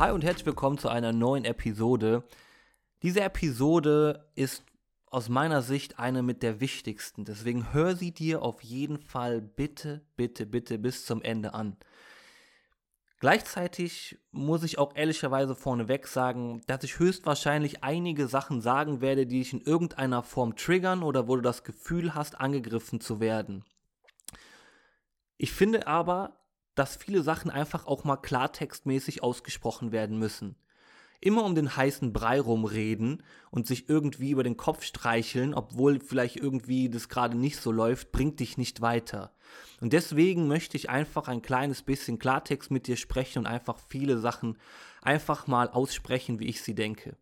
Hi und herzlich willkommen zu einer neuen Episode. Diese Episode ist aus meiner Sicht eine mit der wichtigsten. Deswegen hör sie dir auf jeden Fall bitte, bitte, bitte bis zum Ende an. Gleichzeitig muss ich auch ehrlicherweise vorneweg sagen, dass ich höchstwahrscheinlich einige Sachen sagen werde, die dich in irgendeiner Form triggern oder wo du das Gefühl hast, angegriffen zu werden. Ich finde aber, dass viele Sachen einfach auch mal klartextmäßig ausgesprochen werden müssen. Immer um den heißen Brei rumreden und sich irgendwie über den Kopf streicheln, obwohl vielleicht irgendwie das gerade nicht so läuft, bringt dich nicht weiter. Und deswegen möchte ich einfach ein kleines bisschen Klartext mit dir sprechen und einfach viele Sachen einfach mal aussprechen, wie ich sie denke.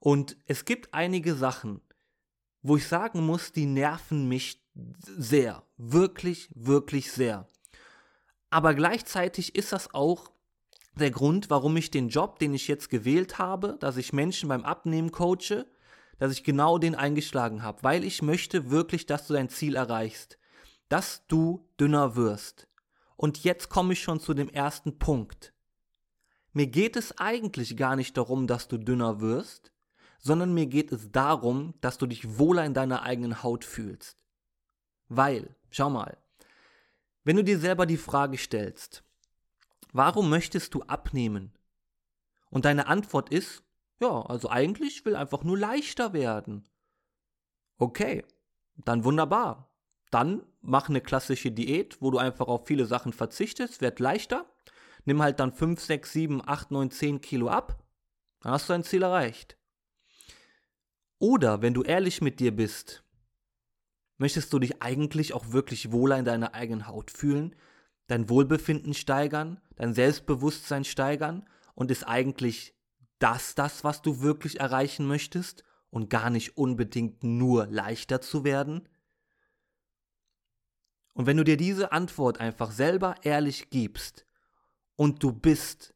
Und es gibt einige Sachen, wo ich sagen muss, die nerven mich sehr, wirklich, wirklich sehr. Aber gleichzeitig ist das auch der Grund, warum ich den Job, den ich jetzt gewählt habe, dass ich Menschen beim Abnehmen coache, dass ich genau den eingeschlagen habe, weil ich möchte wirklich, dass du dein Ziel erreichst, dass du dünner wirst. Und jetzt komme ich schon zu dem ersten Punkt. Mir geht es eigentlich gar nicht darum, dass du dünner wirst, sondern mir geht es darum, dass du dich wohler in deiner eigenen Haut fühlst. Weil, schau mal, wenn du dir selber die Frage stellst, warum möchtest du abnehmen? Und deine Antwort ist, ja, also eigentlich will einfach nur leichter werden. Okay, dann wunderbar. Dann mach eine klassische Diät, wo du einfach auf viele Sachen verzichtest, werd leichter. Nimm halt dann 5, 6, 7, 8, 9, 10 Kilo ab. Dann hast du dein Ziel erreicht. Oder wenn du ehrlich mit dir bist, Möchtest du dich eigentlich auch wirklich wohler in deiner eigenen Haut fühlen, dein Wohlbefinden steigern, dein Selbstbewusstsein steigern und ist eigentlich das das, was du wirklich erreichen möchtest und gar nicht unbedingt nur leichter zu werden? Und wenn du dir diese Antwort einfach selber ehrlich gibst und du bist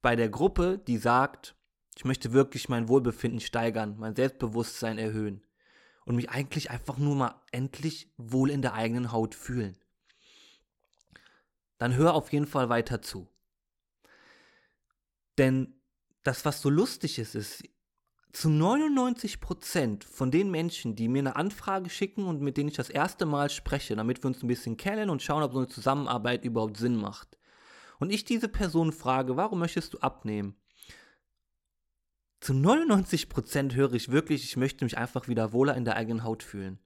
bei der Gruppe, die sagt, ich möchte wirklich mein Wohlbefinden steigern, mein Selbstbewusstsein erhöhen, und mich eigentlich einfach nur mal endlich wohl in der eigenen Haut fühlen. Dann hör auf jeden Fall weiter zu. Denn das, was so lustig ist, ist, zu 99% von den Menschen, die mir eine Anfrage schicken und mit denen ich das erste Mal spreche, damit wir uns ein bisschen kennen und schauen, ob so eine Zusammenarbeit überhaupt Sinn macht. Und ich diese Person frage, warum möchtest du abnehmen? Zu 99% höre ich wirklich, ich möchte mich einfach wieder wohler in der eigenen Haut fühlen.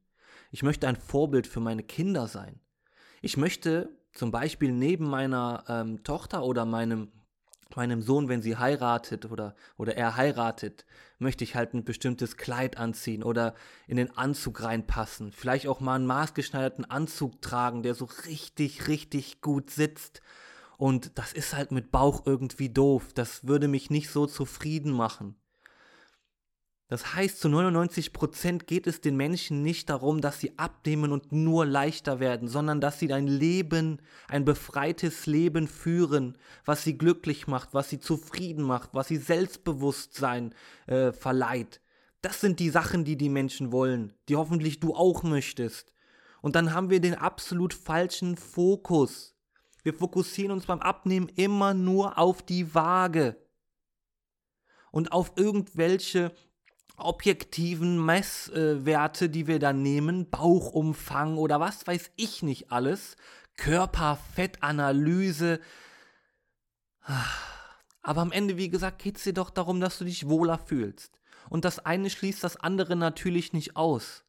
Ich möchte ein Vorbild für meine Kinder sein. Ich möchte zum Beispiel neben meiner ähm, Tochter oder meinem, meinem Sohn, wenn sie heiratet oder, oder er heiratet, möchte ich halt ein bestimmtes Kleid anziehen oder in den Anzug reinpassen. Vielleicht auch mal einen maßgeschneiderten Anzug tragen, der so richtig, richtig gut sitzt. Und das ist halt mit Bauch irgendwie doof. Das würde mich nicht so zufrieden machen. Das heißt, zu 99% geht es den Menschen nicht darum, dass sie abnehmen und nur leichter werden, sondern dass sie ein Leben, ein befreites Leben führen, was sie glücklich macht, was sie zufrieden macht, was sie Selbstbewusstsein äh, verleiht. Das sind die Sachen, die die Menschen wollen, die hoffentlich du auch möchtest. Und dann haben wir den absolut falschen Fokus. Wir fokussieren uns beim Abnehmen immer nur auf die Waage und auf irgendwelche objektiven Messwerte, die wir dann nehmen, Bauchumfang oder was weiß ich nicht alles, Körperfettanalyse. Aber am Ende, wie gesagt, geht es dir doch darum, dass du dich wohler fühlst. Und das eine schließt das andere natürlich nicht aus.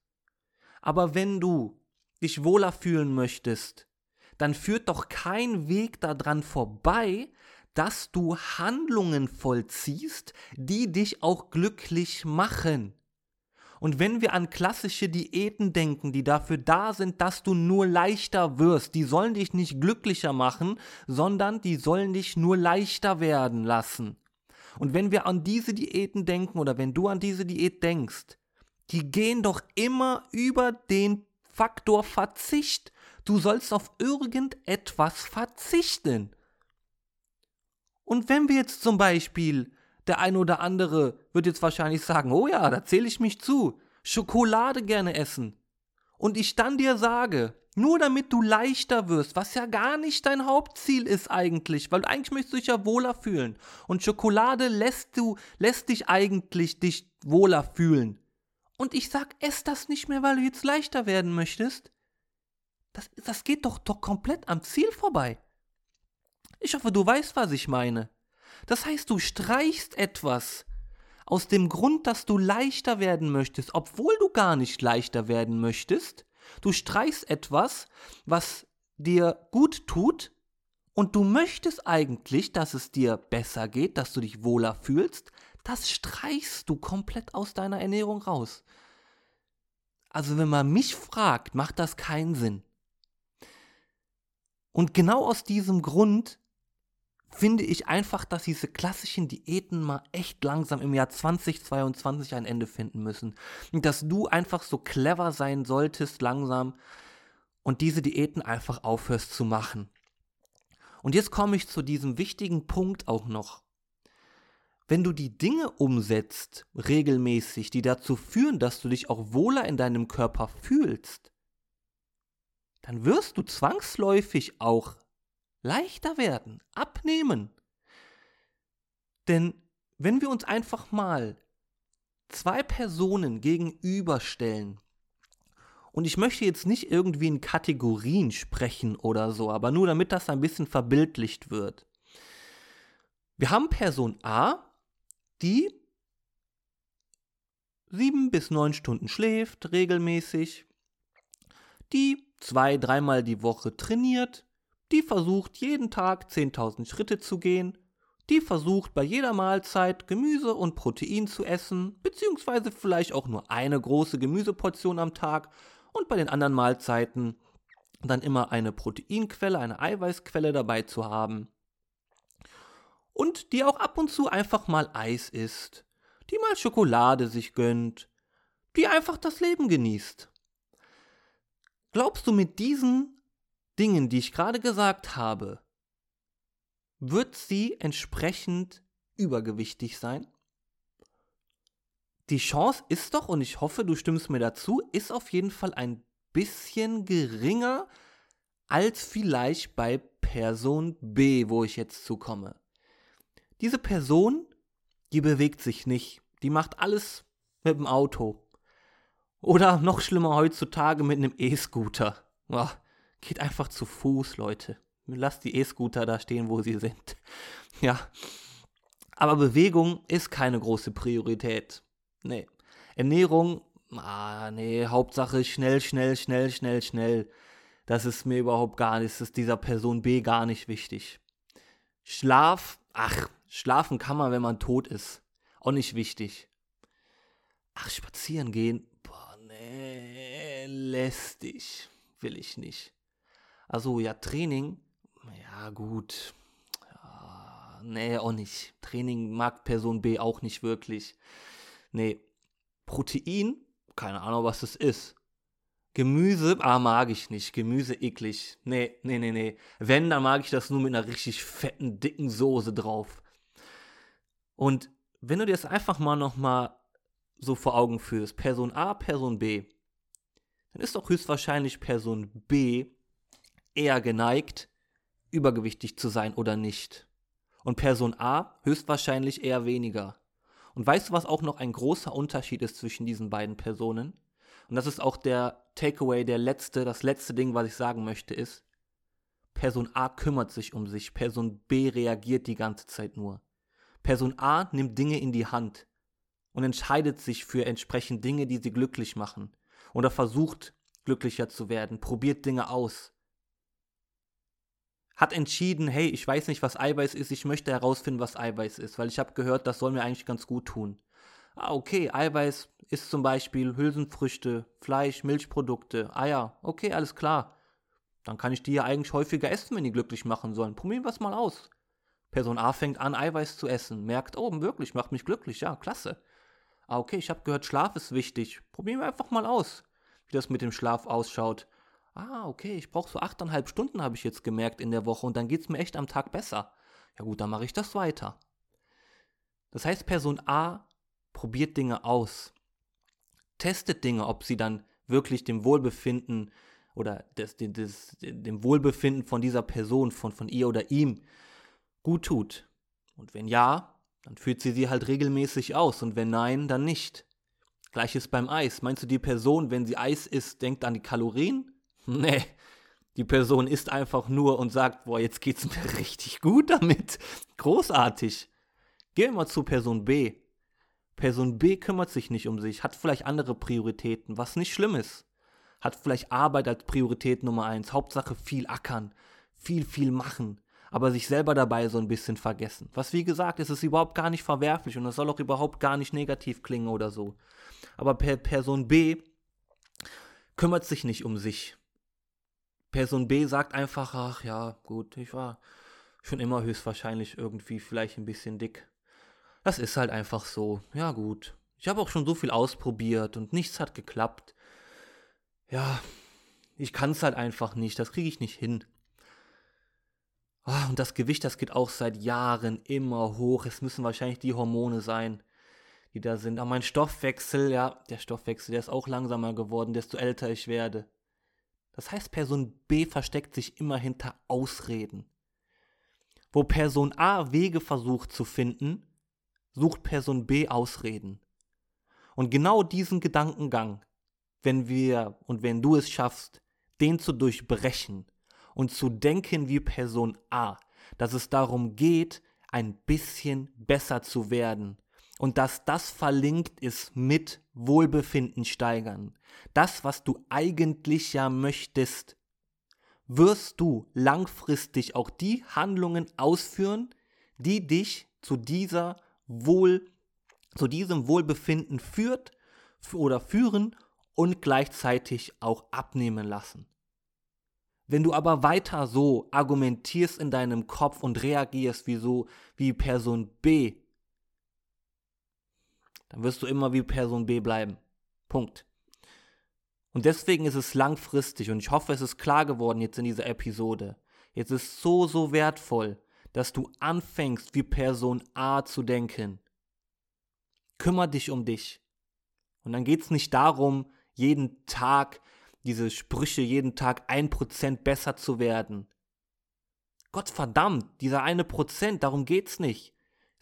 Aber wenn du dich wohler fühlen möchtest, dann führt doch kein Weg daran vorbei, dass du Handlungen vollziehst, die dich auch glücklich machen. Und wenn wir an klassische Diäten denken, die dafür da sind, dass du nur leichter wirst, die sollen dich nicht glücklicher machen, sondern die sollen dich nur leichter werden lassen. Und wenn wir an diese Diäten denken oder wenn du an diese Diät denkst, die gehen doch immer über den Faktor Verzicht. Du sollst auf irgendetwas verzichten. Und wenn wir jetzt zum Beispiel, der ein oder andere wird jetzt wahrscheinlich sagen, oh ja, da zähle ich mich zu, Schokolade gerne essen. und ich dann dir sage, nur damit du leichter wirst, was ja gar nicht dein Hauptziel ist eigentlich, weil eigentlich möchtest du dich ja wohler fühlen. Und Schokolade lässt du, lässt dich eigentlich dich wohler fühlen. Und ich sag, ess das nicht mehr, weil du jetzt leichter werden möchtest. Das, das geht doch, doch komplett am Ziel vorbei. Ich hoffe, du weißt, was ich meine. Das heißt, du streichst etwas aus dem Grund, dass du leichter werden möchtest, obwohl du gar nicht leichter werden möchtest. Du streichst etwas, was dir gut tut, und du möchtest eigentlich, dass es dir besser geht, dass du dich wohler fühlst, das streichst du komplett aus deiner Ernährung raus. Also wenn man mich fragt, macht das keinen Sinn. Und genau aus diesem Grund finde ich einfach, dass diese klassischen Diäten mal echt langsam im Jahr 2022 ein Ende finden müssen. Und dass du einfach so clever sein solltest langsam und diese Diäten einfach aufhörst zu machen. Und jetzt komme ich zu diesem wichtigen Punkt auch noch. Wenn du die Dinge umsetzt, regelmäßig, die dazu führen, dass du dich auch wohler in deinem Körper fühlst, dann wirst du zwangsläufig auch leichter werden, abnehmen. Denn wenn wir uns einfach mal zwei Personen gegenüberstellen, und ich möchte jetzt nicht irgendwie in Kategorien sprechen oder so, aber nur damit das ein bisschen verbildlicht wird. Wir haben Person A, die sieben bis neun Stunden schläft regelmäßig, die zwei, dreimal die Woche trainiert, die versucht jeden Tag 10.000 Schritte zu gehen, die versucht bei jeder Mahlzeit Gemüse und Protein zu essen, beziehungsweise vielleicht auch nur eine große Gemüseportion am Tag und bei den anderen Mahlzeiten dann immer eine Proteinquelle, eine Eiweißquelle dabei zu haben. Und die auch ab und zu einfach mal Eis isst, die mal Schokolade sich gönnt, die einfach das Leben genießt. Glaubst du, mit diesen Dingen, die ich gerade gesagt habe, wird sie entsprechend übergewichtig sein? Die Chance ist doch, und ich hoffe, du stimmst mir dazu, ist auf jeden Fall ein bisschen geringer als vielleicht bei Person B, wo ich jetzt zukomme. Diese Person, die bewegt sich nicht. Die macht alles mit dem Auto. Oder noch schlimmer heutzutage mit einem E-Scooter. Geht einfach zu Fuß, Leute. Lasst die E-Scooter da stehen, wo sie sind. Ja. Aber Bewegung ist keine große Priorität. Nee. Ernährung, ah, nee, Hauptsache schnell, schnell, schnell, schnell, schnell. Das ist mir überhaupt gar nicht, das ist dieser Person B gar nicht wichtig. Schlaf, ach, schlafen kann man, wenn man tot ist. Auch nicht wichtig. Ach, spazieren gehen, boah, nee, lästig. Will ich nicht. Also ja, Training, ja gut. Nee, auch nicht. Training mag Person B auch nicht wirklich. Nee. Protein, keine Ahnung, was das ist. Gemüse, ah, mag ich nicht. Gemüse eklig. Nee, nee, nee, nee. Wenn, dann mag ich das nur mit einer richtig fetten, dicken Soße drauf. Und wenn du dir das einfach mal nochmal so vor Augen führst, Person A, Person B, dann ist doch höchstwahrscheinlich Person B eher geneigt, übergewichtig zu sein oder nicht. Und Person A höchstwahrscheinlich eher weniger. Und weißt du, was auch noch ein großer Unterschied ist zwischen diesen beiden Personen? Und das ist auch der Takeaway, der letzte, das letzte Ding, was ich sagen möchte, ist, Person A kümmert sich um sich, Person B reagiert die ganze Zeit nur. Person A nimmt Dinge in die Hand und entscheidet sich für entsprechend Dinge, die sie glücklich machen. Oder versucht glücklicher zu werden, probiert Dinge aus, hat entschieden, hey, ich weiß nicht, was Eiweiß ist, ich möchte herausfinden, was Eiweiß ist, weil ich habe gehört, das soll mir eigentlich ganz gut tun. Ah, okay, Eiweiß ist zum Beispiel Hülsenfrüchte, Fleisch, Milchprodukte, Eier. Okay, alles klar. Dann kann ich die ja eigentlich häufiger essen, wenn die glücklich machen sollen. Probieren wir es mal aus. Person A fängt an, Eiweiß zu essen, merkt, oh, wirklich, macht mich glücklich, ja, klasse. Ah, okay, ich habe gehört, Schlaf ist wichtig. Probieren wir einfach mal aus, wie das mit dem Schlaf ausschaut ah, okay, ich brauche so achteinhalb Stunden, habe ich jetzt gemerkt in der Woche und dann geht es mir echt am Tag besser. Ja gut, dann mache ich das weiter. Das heißt, Person A probiert Dinge aus, testet Dinge, ob sie dann wirklich dem Wohlbefinden oder des, des, dem Wohlbefinden von dieser Person, von, von ihr oder ihm gut tut. Und wenn ja, dann führt sie sie halt regelmäßig aus und wenn nein, dann nicht. Gleiches beim Eis. Meinst du, die Person, wenn sie Eis isst, denkt an die Kalorien? Nee. Die Person isst einfach nur und sagt, boah, jetzt geht's mir richtig gut damit. Großartig. Gehen wir mal zu Person B. Person B kümmert sich nicht um sich, hat vielleicht andere Prioritäten, was nicht schlimm ist. Hat vielleicht Arbeit als Priorität Nummer eins. Hauptsache viel ackern, viel, viel machen, aber sich selber dabei so ein bisschen vergessen. Was wie gesagt, ist es überhaupt gar nicht verwerflich und es soll auch überhaupt gar nicht negativ klingen oder so. Aber per Person B kümmert sich nicht um sich. Person B sagt einfach, ach ja, gut, ich war schon immer höchstwahrscheinlich irgendwie vielleicht ein bisschen dick. Das ist halt einfach so. Ja gut. Ich habe auch schon so viel ausprobiert und nichts hat geklappt. Ja, ich kann es halt einfach nicht. Das kriege ich nicht hin. Oh, und das Gewicht, das geht auch seit Jahren immer hoch. Es müssen wahrscheinlich die Hormone sein, die da sind. Aber mein Stoffwechsel, ja, der Stoffwechsel, der ist auch langsamer geworden, desto älter ich werde. Das heißt, Person B versteckt sich immer hinter Ausreden. Wo Person A Wege versucht zu finden, sucht Person B Ausreden. Und genau diesen Gedankengang, wenn wir und wenn du es schaffst, den zu durchbrechen und zu denken wie Person A, dass es darum geht, ein bisschen besser zu werden und dass das verlinkt ist mit Wohlbefinden steigern. Das, was du eigentlich ja möchtest, wirst du langfristig auch die Handlungen ausführen, die dich zu dieser Wohl, zu diesem Wohlbefinden führt oder führen und gleichzeitig auch abnehmen lassen. Wenn du aber weiter so argumentierst in deinem Kopf und reagierst wie so wie Person B, dann wirst du immer wie Person B bleiben. Punkt. Und deswegen ist es langfristig und ich hoffe, es ist klar geworden jetzt in dieser Episode. Jetzt ist so, so wertvoll, dass du anfängst, wie Person A zu denken. Kümmer dich um dich. Und dann geht es nicht darum, jeden Tag diese Sprüche, jeden Tag ein Prozent besser zu werden. Gott verdammt, dieser eine Prozent, darum geht's nicht.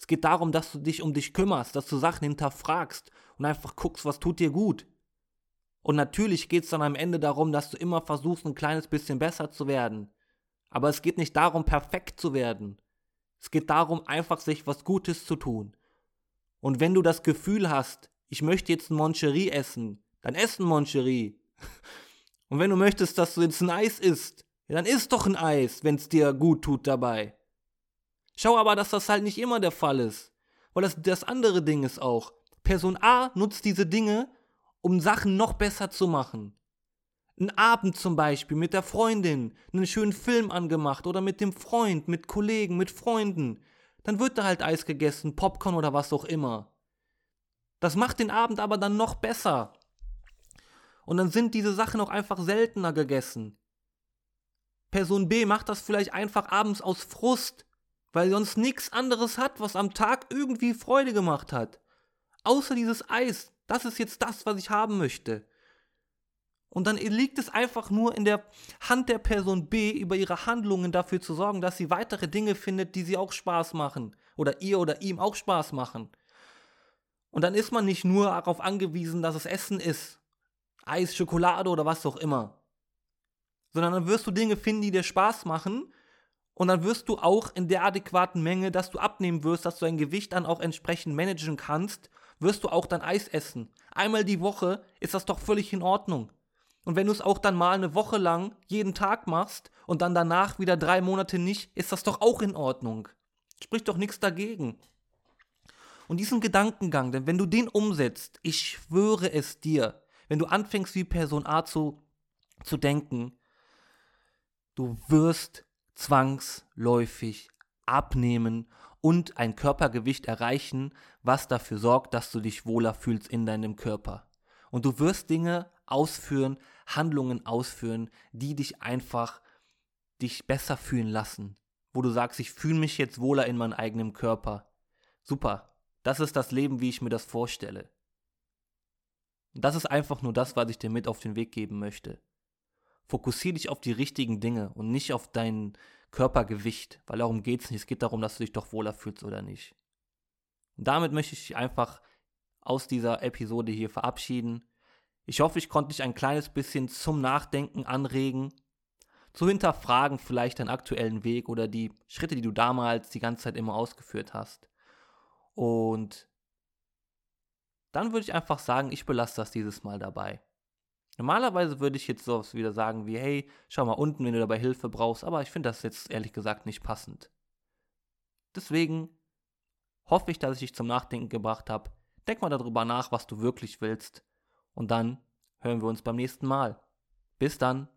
Es geht darum, dass du dich um dich kümmerst, dass du Sachen hinterfragst und einfach guckst, was tut dir gut. Und natürlich geht es dann am Ende darum, dass du immer versuchst, ein kleines bisschen besser zu werden. Aber es geht nicht darum, perfekt zu werden. Es geht darum, einfach sich was Gutes zu tun. Und wenn du das Gefühl hast, ich möchte jetzt ein Moncherie essen, dann ess ein Moncherie. Und wenn du möchtest, dass du jetzt ein Eis isst, ja, dann isst doch ein Eis, wenn es dir gut tut dabei. Schau aber, dass das halt nicht immer der Fall ist. Weil das, das andere Ding ist auch, Person A nutzt diese Dinge, um Sachen noch besser zu machen. Ein Abend zum Beispiel mit der Freundin, einen schönen Film angemacht oder mit dem Freund, mit Kollegen, mit Freunden. Dann wird da halt Eis gegessen, Popcorn oder was auch immer. Das macht den Abend aber dann noch besser. Und dann sind diese Sachen auch einfach seltener gegessen. Person B macht das vielleicht einfach abends aus Frust, weil sonst nichts anderes hat, was am Tag irgendwie Freude gemacht hat. Außer dieses Eis, das ist jetzt das, was ich haben möchte. Und dann liegt es einfach nur in der Hand der Person B, über ihre Handlungen dafür zu sorgen, dass sie weitere Dinge findet, die sie auch Spaß machen. Oder ihr oder ihm auch Spaß machen. Und dann ist man nicht nur darauf angewiesen, dass es Essen ist. Eis, Schokolade oder was auch immer. Sondern dann wirst du Dinge finden, die dir Spaß machen. Und dann wirst du auch in der adäquaten Menge, dass du abnehmen wirst, dass du dein Gewicht dann auch entsprechend managen kannst wirst du auch dein Eis essen. Einmal die Woche ist das doch völlig in Ordnung. Und wenn du es auch dann mal eine Woche lang jeden Tag machst und dann danach wieder drei Monate nicht, ist das doch auch in Ordnung. Spricht doch nichts dagegen. Und diesen Gedankengang, denn wenn du den umsetzt, ich schwöre es dir, wenn du anfängst wie Person A zu, zu denken, du wirst zwangsläufig abnehmen und ein Körpergewicht erreichen, was dafür sorgt, dass du dich wohler fühlst in deinem Körper. Und du wirst Dinge ausführen, Handlungen ausführen, die dich einfach dich besser fühlen lassen. Wo du sagst, ich fühle mich jetzt wohler in meinem eigenen Körper. Super. Das ist das Leben, wie ich mir das vorstelle. Das ist einfach nur das, was ich dir mit auf den Weg geben möchte. Fokussiere dich auf die richtigen Dinge und nicht auf dein Körpergewicht, weil darum geht es nicht. Es geht darum, dass du dich doch wohler fühlst oder nicht. Und damit möchte ich dich einfach aus dieser Episode hier verabschieden. Ich hoffe, ich konnte dich ein kleines bisschen zum Nachdenken anregen, zu hinterfragen vielleicht deinen aktuellen Weg oder die Schritte, die du damals die ganze Zeit immer ausgeführt hast. Und dann würde ich einfach sagen, ich belasse das dieses Mal dabei. Normalerweise würde ich jetzt sowas wieder sagen wie, hey, schau mal unten, wenn du dabei Hilfe brauchst, aber ich finde das jetzt ehrlich gesagt nicht passend. Deswegen hoffe ich, dass ich dich zum Nachdenken gebracht habe. Denk mal darüber nach, was du wirklich willst. Und dann hören wir uns beim nächsten Mal. Bis dann.